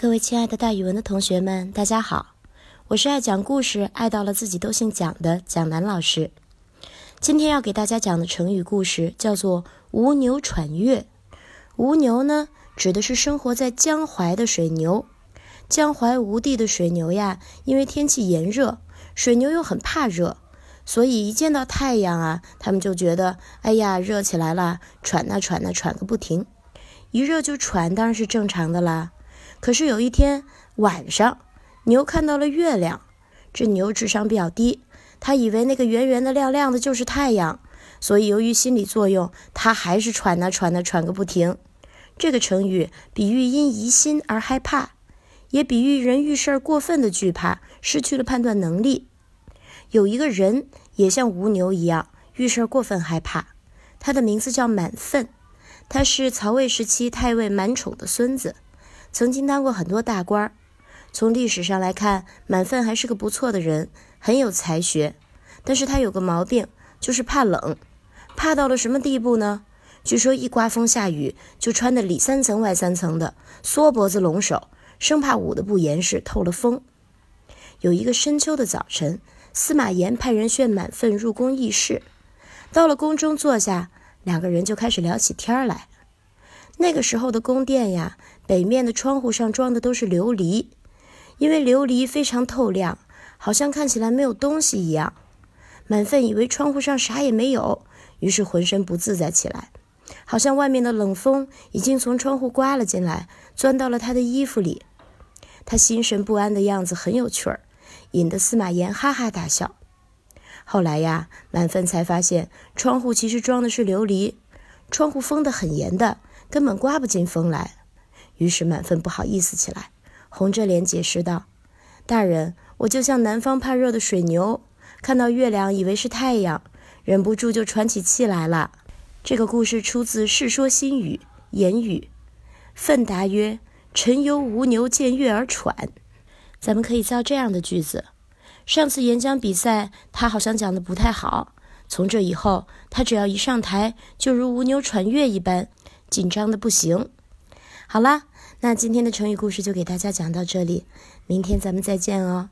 各位亲爱的大语文的同学们，大家好！我是爱讲故事、爱到了自己都姓蒋的蒋楠老师。今天要给大家讲的成语故事叫做“无牛喘月”。无牛呢，指的是生活在江淮的水牛。江淮无地的水牛呀，因为天气炎热，水牛又很怕热，所以一见到太阳啊，他们就觉得哎呀，热起来了，喘呐喘呐喘个不停。一热就喘，当然是正常的啦。可是有一天晚上，牛看到了月亮。这牛智商比较低，他以为那个圆圆的、亮亮的就是太阳，所以由于心理作用，他还是喘呐喘呐喘个不停。这个成语比喻因疑心而害怕，也比喻人遇事儿过分的惧怕，失去了判断能力。有一个人也像吴牛一样遇事儿过分害怕，他的名字叫满分，他是曹魏时期太尉满宠的孙子。曾经当过很多大官儿，从历史上来看，满分还是个不错的人，很有才学。但是他有个毛病，就是怕冷，怕到了什么地步呢？据说一刮风下雨，就穿的里三层外三层的，缩脖子拢手，生怕捂得不严实，透了风。有一个深秋的早晨，司马炎派人劝满分入宫议事。到了宫中坐下，两个人就开始聊起天来。那个时候的宫殿呀，北面的窗户上装的都是琉璃，因为琉璃非常透亮，好像看起来没有东西一样。满分以为窗户上啥也没有，于是浑身不自在起来，好像外面的冷风已经从窗户刮了进来，钻到了他的衣服里。他心神不安的样子很有趣儿，引得司马炎哈哈大笑。后来呀，满分才发现窗户其实装的是琉璃，窗户封得很严的。根本刮不进风来，于是满分不好意思起来，红着脸解释道：“大人，我就像南方怕热的水牛，看到月亮以为是太阳，忍不住就喘起气来了。”这个故事出自《世说新语·言语》。奋答曰：“臣犹无牛见月而喘。”咱们可以造这样的句子：上次演讲比赛，他好像讲的不太好，从这以后，他只要一上台，就如无牛喘月一般。紧张的不行。好啦，那今天的成语故事就给大家讲到这里，明天咱们再见哦。